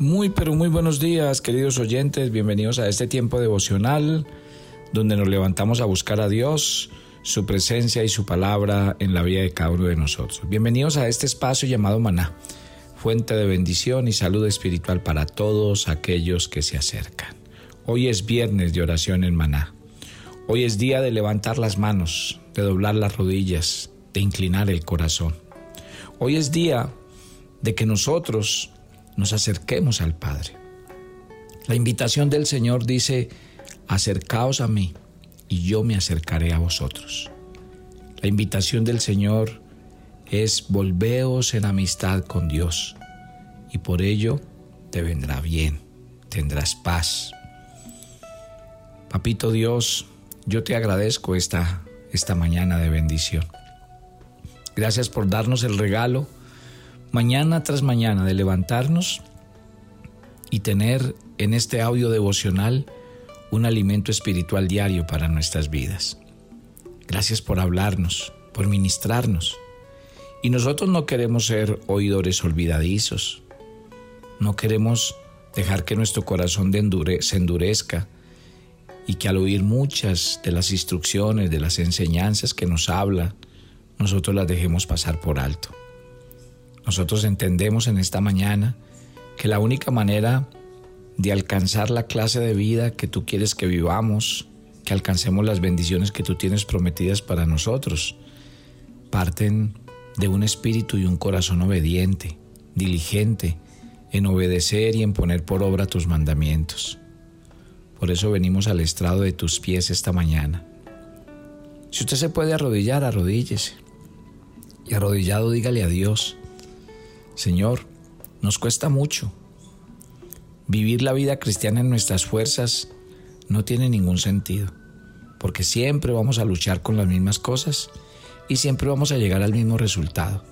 Muy, pero muy buenos días, queridos oyentes. Bienvenidos a este tiempo devocional donde nos levantamos a buscar a Dios, su presencia y su palabra en la vida de cada uno de nosotros. Bienvenidos a este espacio llamado Maná, fuente de bendición y salud espiritual para todos aquellos que se acercan. Hoy es viernes de oración en Maná. Hoy es día de levantar las manos, de doblar las rodillas, de inclinar el corazón. Hoy es día de que nosotros nos acerquemos al Padre. La invitación del Señor dice, acercaos a mí y yo me acercaré a vosotros. La invitación del Señor es volveos en amistad con Dios y por ello te vendrá bien, tendrás paz. Papito Dios, yo te agradezco esta, esta mañana de bendición. Gracias por darnos el regalo mañana tras mañana de levantarnos y tener en este audio devocional un alimento espiritual diario para nuestras vidas. Gracias por hablarnos, por ministrarnos. Y nosotros no queremos ser oidores olvidadizos. No queremos dejar que nuestro corazón se endurezca y que al oír muchas de las instrucciones, de las enseñanzas que nos habla, nosotros las dejemos pasar por alto. Nosotros entendemos en esta mañana que la única manera de alcanzar la clase de vida que tú quieres que vivamos, que alcancemos las bendiciones que tú tienes prometidas para nosotros, parten de un espíritu y un corazón obediente, diligente en obedecer y en poner por obra tus mandamientos. Por eso venimos al estrado de tus pies esta mañana. Si usted se puede arrodillar, arrodíllese. Y arrodillado dígale a Dios, Señor, nos cuesta mucho. Vivir la vida cristiana en nuestras fuerzas no tiene ningún sentido, porque siempre vamos a luchar con las mismas cosas y siempre vamos a llegar al mismo resultado,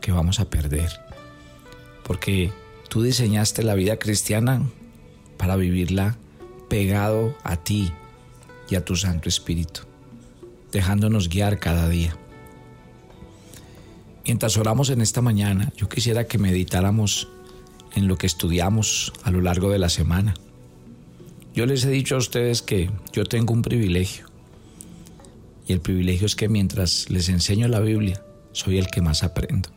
que vamos a perder. Porque tú diseñaste la vida cristiana para vivirla pegado a ti y a tu Santo Espíritu, dejándonos guiar cada día. Mientras oramos en esta mañana, yo quisiera que meditáramos en lo que estudiamos a lo largo de la semana. Yo les he dicho a ustedes que yo tengo un privilegio. Y el privilegio es que mientras les enseño la Biblia, soy el que más aprendo.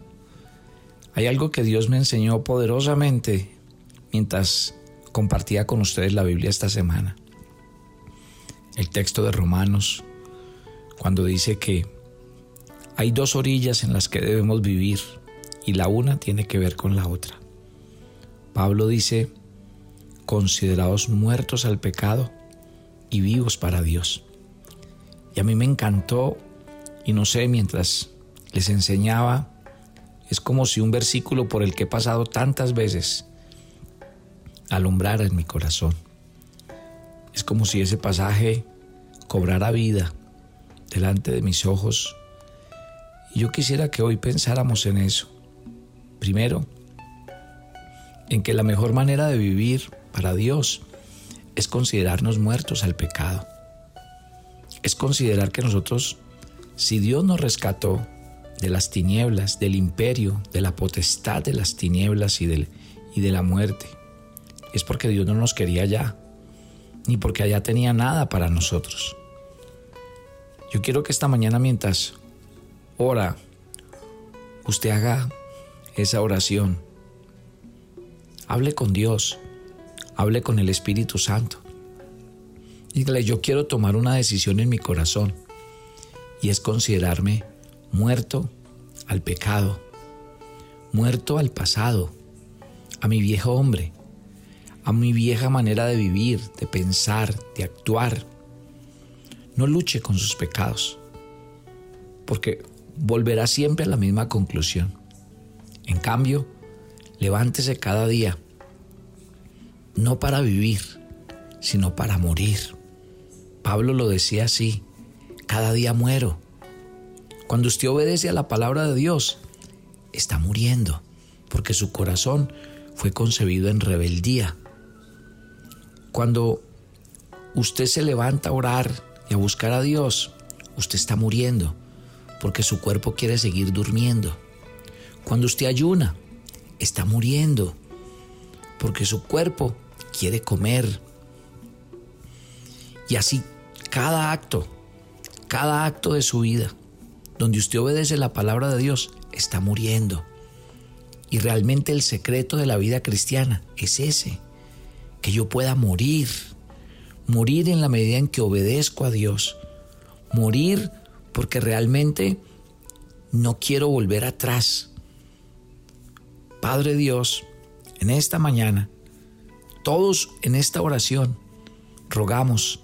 Hay algo que Dios me enseñó poderosamente mientras compartía con ustedes la Biblia esta semana. El texto de Romanos, cuando dice que hay dos orillas en las que debemos vivir y la una tiene que ver con la otra. Pablo dice, considerados muertos al pecado y vivos para Dios. Y a mí me encantó, y no sé, mientras les enseñaba, es como si un versículo por el que he pasado tantas veces alumbrara en mi corazón. Es como si ese pasaje cobrara vida delante de mis ojos y yo quisiera que hoy pensáramos en eso. Primero, en que la mejor manera de vivir para Dios es considerarnos muertos al pecado. Es considerar que nosotros, si Dios nos rescató de las tinieblas, del imperio, de la potestad de las tinieblas y, del, y de la muerte, es porque Dios no nos quería ya, ni porque allá tenía nada para nosotros. Yo quiero que esta mañana mientras ora, usted haga esa oración. Hable con Dios, hable con el Espíritu Santo. Dígale, yo quiero tomar una decisión en mi corazón y es considerarme muerto al pecado, muerto al pasado, a mi viejo hombre, a mi vieja manera de vivir, de pensar, de actuar. No luche con sus pecados, porque volverá siempre a la misma conclusión. En cambio, levántese cada día, no para vivir, sino para morir. Pablo lo decía así, cada día muero. Cuando usted obedece a la palabra de Dios, está muriendo, porque su corazón fue concebido en rebeldía. Cuando usted se levanta a orar y a buscar a Dios, usted está muriendo, porque su cuerpo quiere seguir durmiendo. Cuando usted ayuna, está muriendo, porque su cuerpo quiere comer. Y así cada acto, cada acto de su vida, donde usted obedece la palabra de Dios, está muriendo. Y realmente el secreto de la vida cristiana es ese, que yo pueda morir, morir en la medida en que obedezco a Dios, morir porque realmente no quiero volver atrás. Padre Dios, en esta mañana, todos en esta oración, rogamos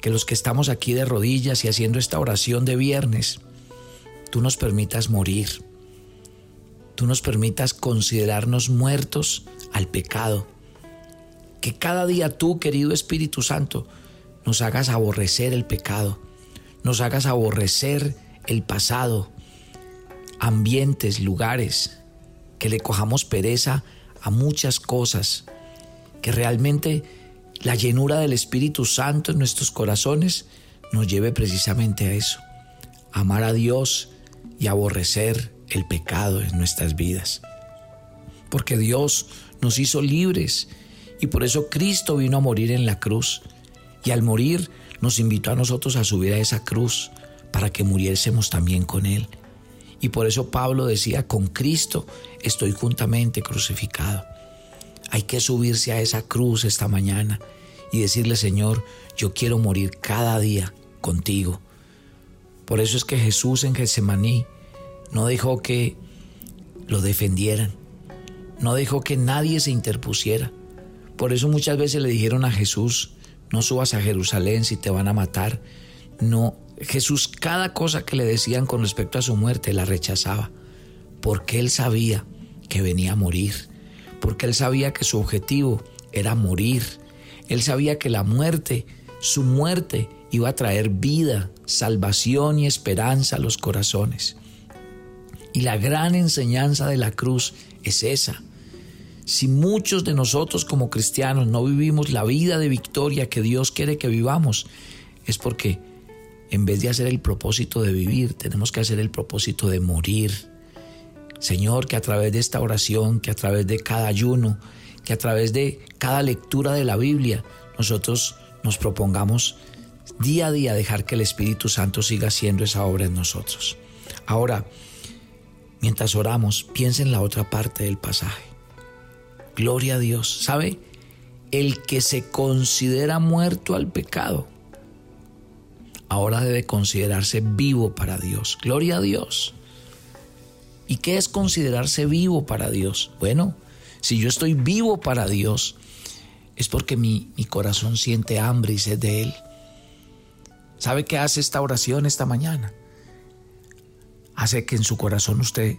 que los que estamos aquí de rodillas y haciendo esta oración de viernes, tú nos permitas morir tú nos permitas considerarnos muertos al pecado. Que cada día tú, querido Espíritu Santo, nos hagas aborrecer el pecado, nos hagas aborrecer el pasado, ambientes, lugares, que le cojamos pereza a muchas cosas, que realmente la llenura del Espíritu Santo en nuestros corazones nos lleve precisamente a eso, amar a Dios y aborrecer el pecado en nuestras vidas. Porque Dios nos hizo libres y por eso Cristo vino a morir en la cruz. Y al morir nos invitó a nosotros a subir a esa cruz para que muriésemos también con Él. Y por eso Pablo decía, con Cristo estoy juntamente crucificado. Hay que subirse a esa cruz esta mañana y decirle, Señor, yo quiero morir cada día contigo. Por eso es que Jesús en Getsemaní no dejó que lo defendieran, no dejó que nadie se interpusiera. Por eso muchas veces le dijeron a Jesús, no subas a Jerusalén si te van a matar. No, Jesús cada cosa que le decían con respecto a su muerte la rechazaba, porque él sabía que venía a morir, porque él sabía que su objetivo era morir, él sabía que la muerte, su muerte, iba a traer vida, salvación y esperanza a los corazones. Y la gran enseñanza de la cruz es esa. Si muchos de nosotros como cristianos no vivimos la vida de victoria que Dios quiere que vivamos, es porque en vez de hacer el propósito de vivir, tenemos que hacer el propósito de morir. Señor, que a través de esta oración, que a través de cada ayuno, que a través de cada lectura de la Biblia, nosotros nos propongamos día a día dejar que el Espíritu Santo siga haciendo esa obra en nosotros. Ahora, Mientras oramos, piensa en la otra parte del pasaje. Gloria a Dios. ¿Sabe? El que se considera muerto al pecado, ahora debe considerarse vivo para Dios. Gloria a Dios. ¿Y qué es considerarse vivo para Dios? Bueno, si yo estoy vivo para Dios, es porque mi, mi corazón siente hambre y sed de Él. ¿Sabe qué hace esta oración esta mañana? hace que en su corazón usted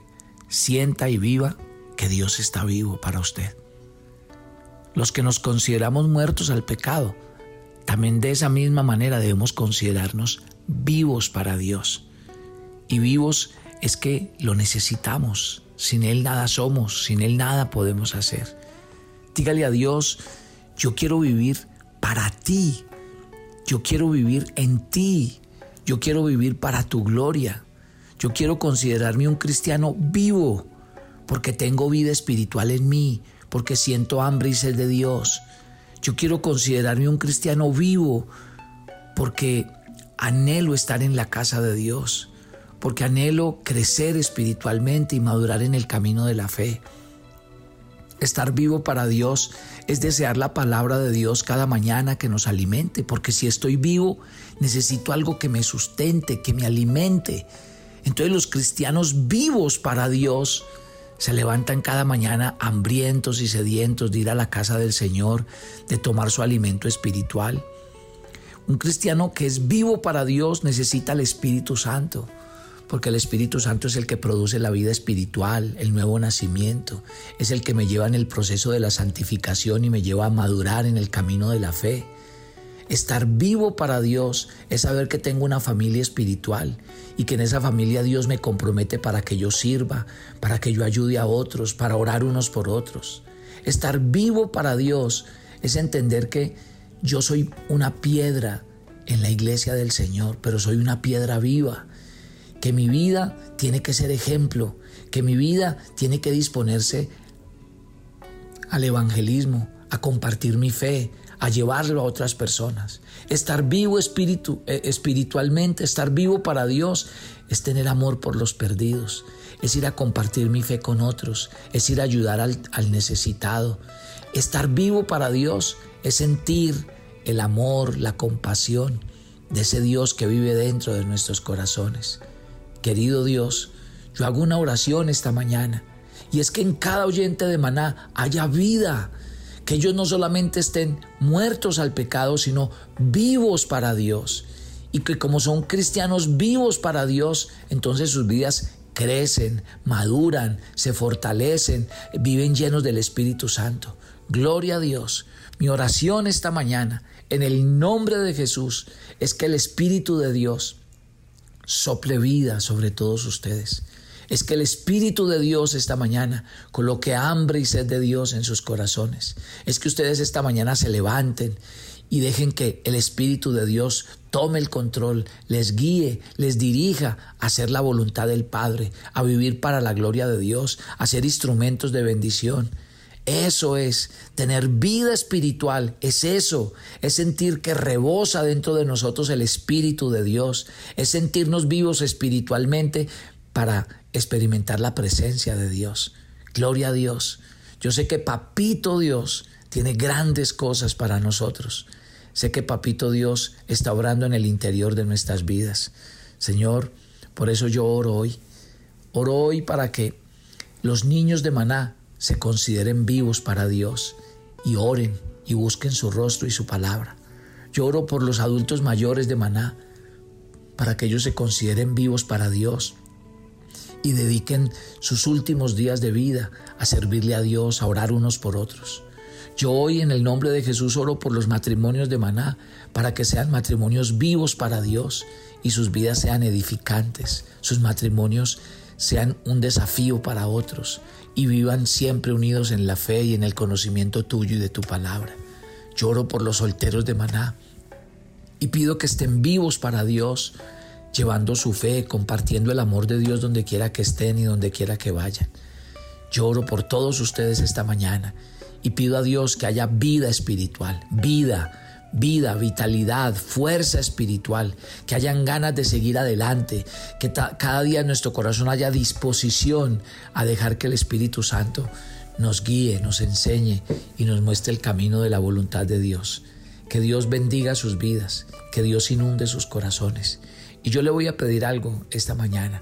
sienta y viva que Dios está vivo para usted. Los que nos consideramos muertos al pecado, también de esa misma manera debemos considerarnos vivos para Dios. Y vivos es que lo necesitamos. Sin Él nada somos, sin Él nada podemos hacer. Dígale a Dios, yo quiero vivir para ti. Yo quiero vivir en ti. Yo quiero vivir para tu gloria. Yo quiero considerarme un cristiano vivo, porque tengo vida espiritual en mí, porque siento hambre y sed de Dios. Yo quiero considerarme un cristiano vivo, porque anhelo estar en la casa de Dios, porque anhelo crecer espiritualmente y madurar en el camino de la fe. Estar vivo para Dios es desear la palabra de Dios cada mañana que nos alimente, porque si estoy vivo necesito algo que me sustente, que me alimente. Entonces los cristianos vivos para Dios se levantan cada mañana hambrientos y sedientos de ir a la casa del Señor, de tomar su alimento espiritual. Un cristiano que es vivo para Dios necesita el Espíritu Santo, porque el Espíritu Santo es el que produce la vida espiritual, el nuevo nacimiento, es el que me lleva en el proceso de la santificación y me lleva a madurar en el camino de la fe. Estar vivo para Dios es saber que tengo una familia espiritual y que en esa familia Dios me compromete para que yo sirva, para que yo ayude a otros, para orar unos por otros. Estar vivo para Dios es entender que yo soy una piedra en la iglesia del Señor, pero soy una piedra viva, que mi vida tiene que ser ejemplo, que mi vida tiene que disponerse al evangelismo, a compartir mi fe, a llevarlo a otras personas. Estar vivo eh, espiritualmente, estar vivo para Dios, es tener amor por los perdidos, es ir a compartir mi fe con otros, es ir a ayudar al necesitado. Estar vivo para Dios es sentir el amor, la compasión de ese Dios que vive dentro de nuestros corazones. Querido Dios, yo hago una oración esta mañana y es que en cada oyente de maná haya vida, que ellos no solamente estén muertos al pecado, sino vivos para Dios. Y que como son cristianos vivos para Dios, entonces sus vidas crecen, maduran, se fortalecen, viven llenos del Espíritu Santo. Gloria a Dios. Mi oración esta mañana, en el nombre de Jesús, es que el Espíritu de Dios sople vida sobre todos ustedes es que el Espíritu de Dios esta mañana coloque hambre y sed de Dios en sus corazones. Es que ustedes esta mañana se levanten y dejen que el Espíritu de Dios tome el control, les guíe, les dirija a hacer la voluntad del Padre, a vivir para la gloria de Dios, a ser instrumentos de bendición. Eso es tener vida espiritual, es eso, es sentir que rebosa dentro de nosotros el Espíritu de Dios, es sentirnos vivos espiritualmente para experimentar la presencia de Dios. Gloria a Dios. Yo sé que Papito Dios tiene grandes cosas para nosotros. Sé que Papito Dios está obrando en el interior de nuestras vidas. Señor, por eso yo oro hoy. Oro hoy para que los niños de Maná se consideren vivos para Dios y oren y busquen su rostro y su palabra. Yo oro por los adultos mayores de Maná para que ellos se consideren vivos para Dios y dediquen sus últimos días de vida a servirle a Dios, a orar unos por otros. Yo hoy en el nombre de Jesús oro por los matrimonios de Maná para que sean matrimonios vivos para Dios y sus vidas sean edificantes, sus matrimonios sean un desafío para otros y vivan siempre unidos en la fe y en el conocimiento tuyo y de tu palabra. Yo oro por los solteros de Maná y pido que estén vivos para Dios, llevando su fe, compartiendo el amor de Dios donde quiera que estén y donde quiera que vayan. Lloro por todos ustedes esta mañana y pido a Dios que haya vida espiritual, vida, vida, vitalidad, fuerza espiritual, que hayan ganas de seguir adelante, que cada día en nuestro corazón haya disposición a dejar que el Espíritu Santo nos guíe, nos enseñe y nos muestre el camino de la voluntad de Dios. Que Dios bendiga sus vidas, que Dios inunde sus corazones y yo le voy a pedir algo esta mañana.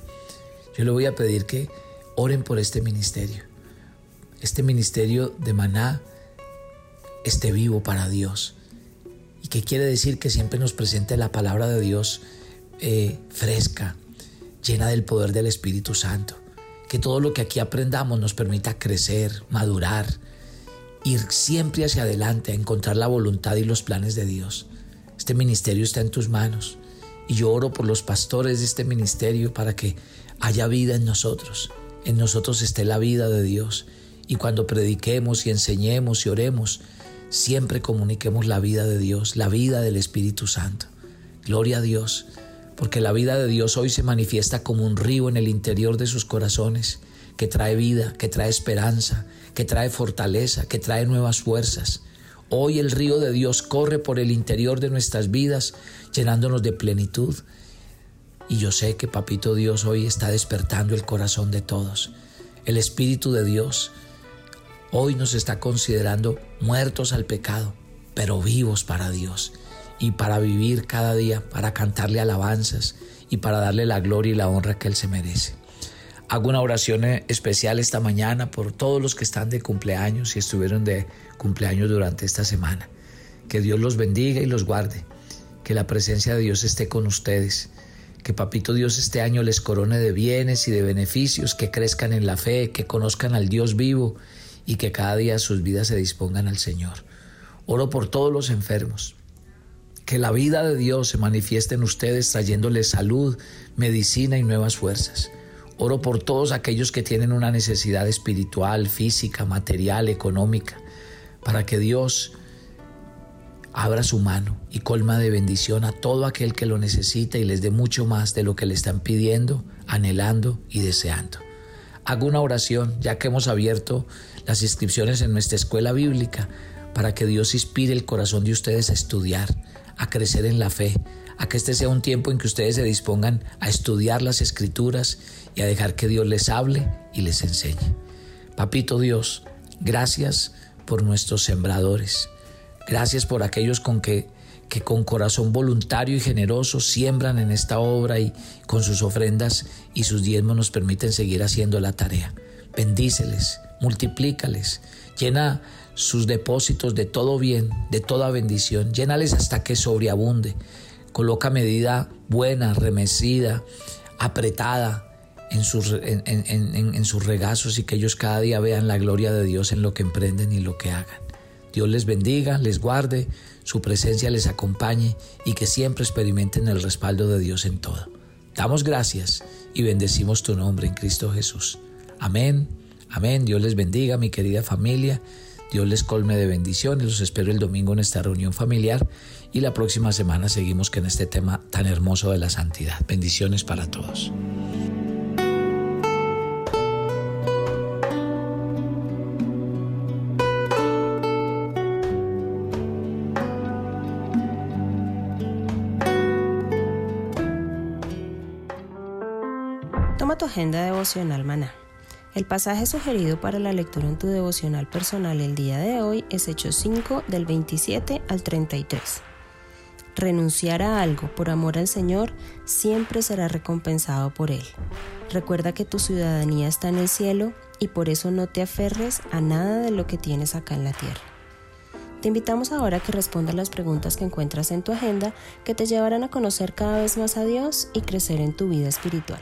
Yo le voy a pedir que oren por este ministerio. Este ministerio de maná esté vivo para Dios. ¿Y qué quiere decir? Que siempre nos presente la palabra de Dios eh, fresca, llena del poder del Espíritu Santo. Que todo lo que aquí aprendamos nos permita crecer, madurar, ir siempre hacia adelante a encontrar la voluntad y los planes de Dios. Este ministerio está en tus manos. Y yo oro por los pastores de este ministerio para que haya vida en nosotros. En nosotros esté la vida de Dios. Y cuando prediquemos y enseñemos y oremos, siempre comuniquemos la vida de Dios, la vida del Espíritu Santo. Gloria a Dios, porque la vida de Dios hoy se manifiesta como un río en el interior de sus corazones, que trae vida, que trae esperanza, que trae fortaleza, que trae nuevas fuerzas. Hoy el río de Dios corre por el interior de nuestras vidas, llenándonos de plenitud. Y yo sé que Papito Dios hoy está despertando el corazón de todos. El Espíritu de Dios hoy nos está considerando muertos al pecado, pero vivos para Dios y para vivir cada día, para cantarle alabanzas y para darle la gloria y la honra que Él se merece. Hago una oración especial esta mañana por todos los que están de cumpleaños y estuvieron de cumpleaños durante esta semana. Que Dios los bendiga y los guarde. Que la presencia de Dios esté con ustedes. Que Papito Dios este año les corone de bienes y de beneficios, que crezcan en la fe, que conozcan al Dios vivo y que cada día sus vidas se dispongan al Señor. Oro por todos los enfermos. Que la vida de Dios se manifieste en ustedes trayéndoles salud, medicina y nuevas fuerzas. Oro por todos aquellos que tienen una necesidad espiritual, física, material, económica, para que Dios abra su mano y colma de bendición a todo aquel que lo necesita y les dé mucho más de lo que le están pidiendo, anhelando y deseando. hago una oración, ya que hemos abierto las inscripciones en nuestra escuela bíblica, para que Dios inspire el corazón de ustedes a estudiar, a crecer en la fe, a que este sea un tiempo en que ustedes se dispongan a estudiar las escrituras y a dejar que Dios les hable y les enseñe. Papito Dios, gracias por nuestros sembradores. Gracias por aquellos con que, que con corazón voluntario y generoso siembran en esta obra y con sus ofrendas y sus diezmos nos permiten seguir haciendo la tarea. Bendíceles, multiplícales, llena sus depósitos de todo bien, de toda bendición, llénales hasta que sobreabunde. Coloca medida buena, remecida, apretada, en sus, en, sus regazos y que ellos cada día vean la gloria de Dios en lo que emprenden y lo que hagan. Dios les bendiga, les guarde, su presencia les acompañe y que siempre experimenten el respaldo de Dios en todo. Damos gracias y bendecimos tu nombre en Cristo Jesús. Amén, amén. Dios les bendiga, mi querida familia. Dios les colme de bendiciones. Los espero el domingo en esta reunión familiar y la próxima semana seguimos con este tema tan hermoso de la santidad. Bendiciones para todos. Agenda devocional maná. El pasaje sugerido para la lectura en tu devocional personal el día de hoy es Hechos 5 del 27 al 33. Renunciar a algo por amor al Señor siempre será recompensado por Él. Recuerda que tu ciudadanía está en el cielo y por eso no te aferres a nada de lo que tienes acá en la tierra. Te invitamos ahora a que respondas las preguntas que encuentras en tu agenda que te llevarán a conocer cada vez más a Dios y crecer en tu vida espiritual.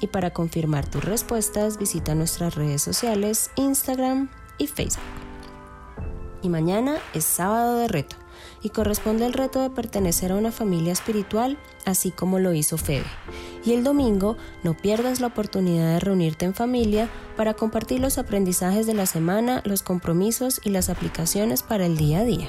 Y para confirmar tus respuestas, visita nuestras redes sociales, Instagram y Facebook. Y mañana es sábado de reto y corresponde el reto de pertenecer a una familia espiritual, así como lo hizo Febe. Y el domingo no pierdas la oportunidad de reunirte en familia para compartir los aprendizajes de la semana, los compromisos y las aplicaciones para el día a día.